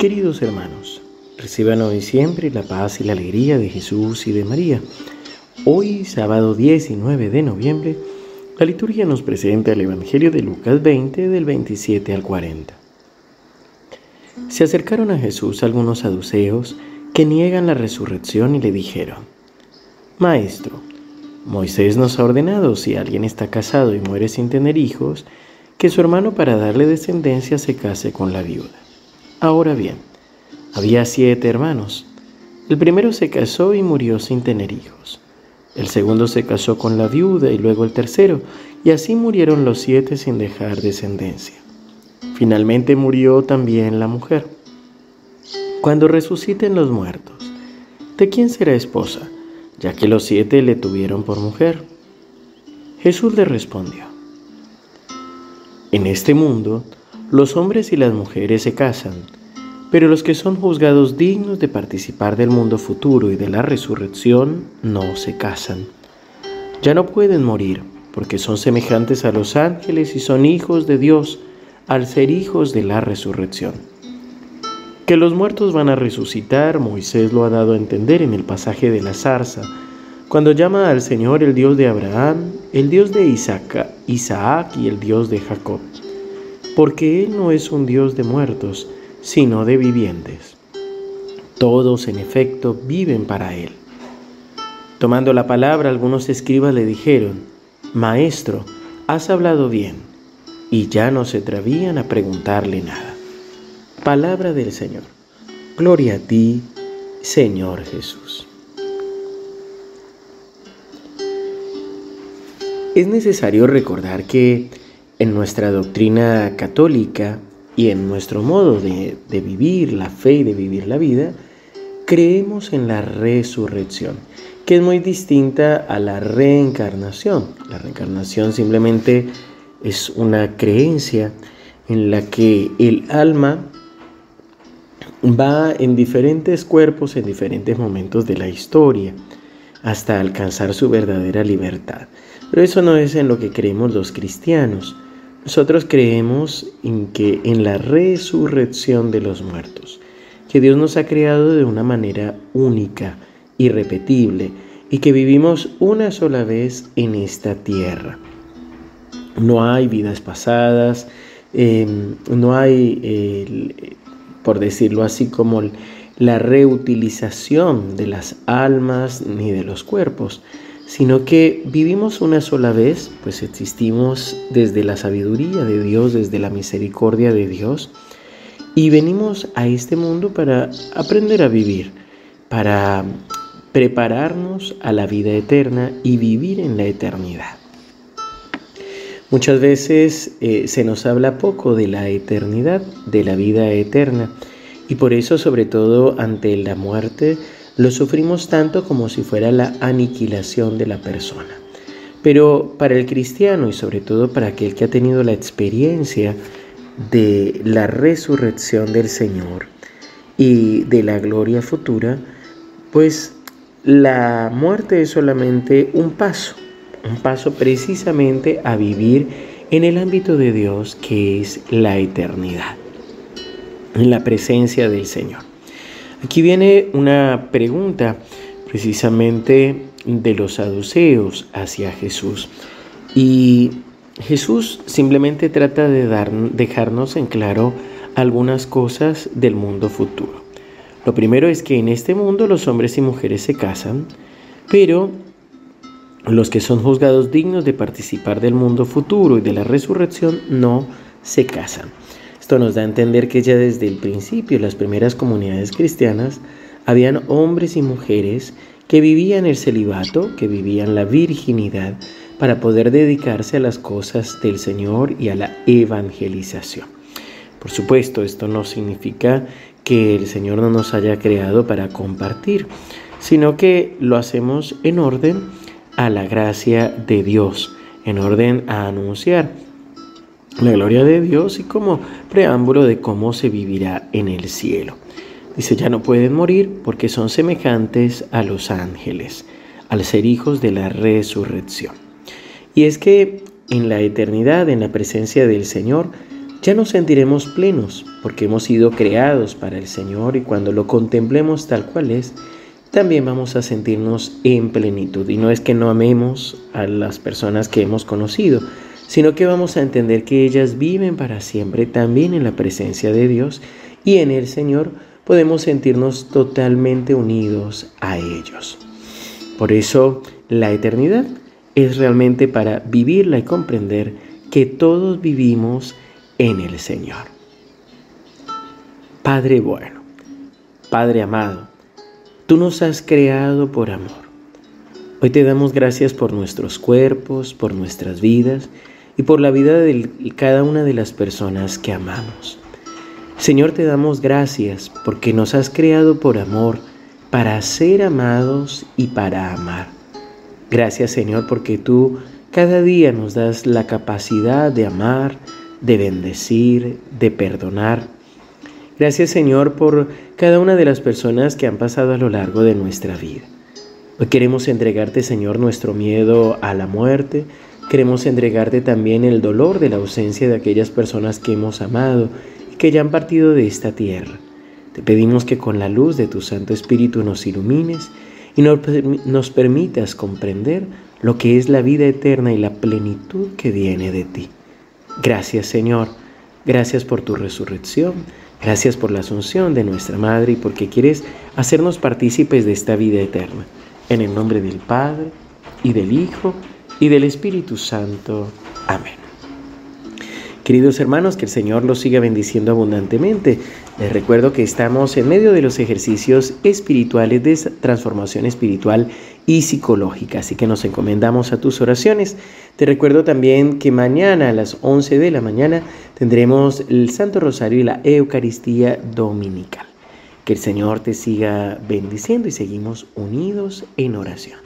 Queridos hermanos, reciban hoy siempre la paz y la alegría de Jesús y de María. Hoy, sábado 19 de noviembre, la liturgia nos presenta el Evangelio de Lucas 20 del 27 al 40. Se acercaron a Jesús algunos saduceos que niegan la resurrección y le dijeron, Maestro, Moisés nos ha ordenado si alguien está casado y muere sin tener hijos, que su hermano para darle descendencia se case con la viuda. Ahora bien, había siete hermanos. El primero se casó y murió sin tener hijos. El segundo se casó con la viuda y luego el tercero, y así murieron los siete sin dejar descendencia. Finalmente murió también la mujer. Cuando resuciten los muertos, ¿de quién será esposa? Ya que los siete le tuvieron por mujer. Jesús le respondió, En este mundo, los hombres y las mujeres se casan, pero los que son juzgados dignos de participar del mundo futuro y de la resurrección no se casan. Ya no pueden morir, porque son semejantes a los ángeles y son hijos de Dios al ser hijos de la resurrección. Que los muertos van a resucitar, Moisés lo ha dado a entender en el pasaje de la zarza, cuando llama al Señor el Dios de Abraham, el Dios de Isaac, Isaac y el Dios de Jacob porque Él no es un Dios de muertos, sino de vivientes. Todos, en efecto, viven para Él. Tomando la palabra, algunos escribas le dijeron, Maestro, has hablado bien, y ya no se atrevían a preguntarle nada. Palabra del Señor. Gloria a ti, Señor Jesús. Es necesario recordar que en nuestra doctrina católica y en nuestro modo de, vivir la fe y de vivir la vida, creemos en la resurrección, que es muy distinta a la reencarnación. La reencarnación simplemente es una creencia en la que el alma va en diferentes cuerpos en diferentes momentos de la historia hasta alcanzar su verdadera libertad. Pero eso no es en lo que creemos los cristianos. Nosotros creemos en que en la resurrección de los muertos, que Dios nos ha creado de una manera única, irrepetible, y que vivimos una sola vez en esta tierra. No hay vidas pasadas, em, no hay, por decirlo así, como la reutilización de las almas ni de los cuerpos, sino que vivimos una sola vez, pues existimos desde la sabiduría de Dios, desde la misericordia de Dios, y venimos a este mundo para aprender a vivir, para prepararnos a la vida eterna y vivir en la eternidad. Muchas veces eh, se nos habla poco de la eternidad, de la vida eterna, y por eso sobre todo ante la muerte, lo sufrimos tanto como si fuera la aniquilación de la persona. Pero para el cristiano y sobre todo para aquel que ha tenido la experiencia de la resurrección del Señor y de la gloria futura, pues la muerte es solamente un paso, un paso precisamente a vivir en el ámbito de Dios que es la eternidad, en la presencia del Señor. Aquí viene una pregunta precisamente de los saduceos hacia Jesús. Y Jesús simplemente trata de dar, dejarnos en claro algunas cosas del mundo futuro. Lo primero es que en este mundo los hombres y mujeres se casan, pero los que son juzgados dignos de participar del mundo futuro y de la resurrección no se casan. Esto nos da a entender que ya desde el principio las primeras comunidades cristianas habían hombres y mujeres que vivían el celibato, que vivían la virginidad, para poder dedicarse a las cosas del Señor y a la evangelización. Por supuesto, esto no significa que el Señor no nos haya creado para compartir, sino que lo hacemos en orden a la gracia de Dios, en orden a anunciar la gloria de Dios y como preámbulo de cómo se vivirá en el cielo. Dice, ya no pueden morir porque son semejantes a los ángeles, al ser hijos de la resurrección. Y es que en la eternidad, en la presencia del Señor, ya nos sentiremos plenos porque hemos sido creados para el Señor y cuando lo contemplemos tal cual es, también vamos a sentirnos en plenitud. Y no es que no amemos a las personas que hemos conocido, sino que vamos a entender que ellas viven para siempre también en la presencia de Dios y en el Señor podemos sentirnos totalmente unidos a ellos. Por eso la eternidad es realmente para vivirla y comprender que todos vivimos en el Señor. Padre bueno, Padre amado, tú nos has creado por amor. Hoy te damos gracias por nuestros cuerpos, por nuestras vidas y por la vida de cada una de las personas que amamos. Señor, te damos gracias porque nos has creado por amor, para ser amados y para amar. Gracias, Señor, porque tú cada día nos das la capacidad de amar, de bendecir, de perdonar. Gracias Señor por cada una de las personas que han pasado a lo largo de nuestra vida. Hoy queremos entregarte Señor nuestro miedo a la muerte, queremos entregarte también el dolor de la ausencia de aquellas personas que hemos amado y que ya han partido de esta tierra. Te pedimos que con la luz de tu Santo Espíritu nos ilumines y nos permitas comprender lo que es la vida eterna y la plenitud que viene de ti. Gracias Señor, gracias por tu resurrección, gracias por la asunción de nuestra Madre y porque quieres hacernos partícipes de esta vida eterna. En el nombre del Padre y del Hijo y del Espíritu Santo. Amén. Queridos hermanos, que el Señor los siga bendiciendo abundantemente. Les recuerdo que estamos en medio de los ejercicios espirituales de transformación espiritual y psicológica, así que nos encomendamos a tus oraciones. Te recuerdo también que mañana a las 11 de la mañana tendremos el Santo Rosario y la Eucaristía Dominical. Que el Señor te siga bendiciendo y seguimos unidos en oración.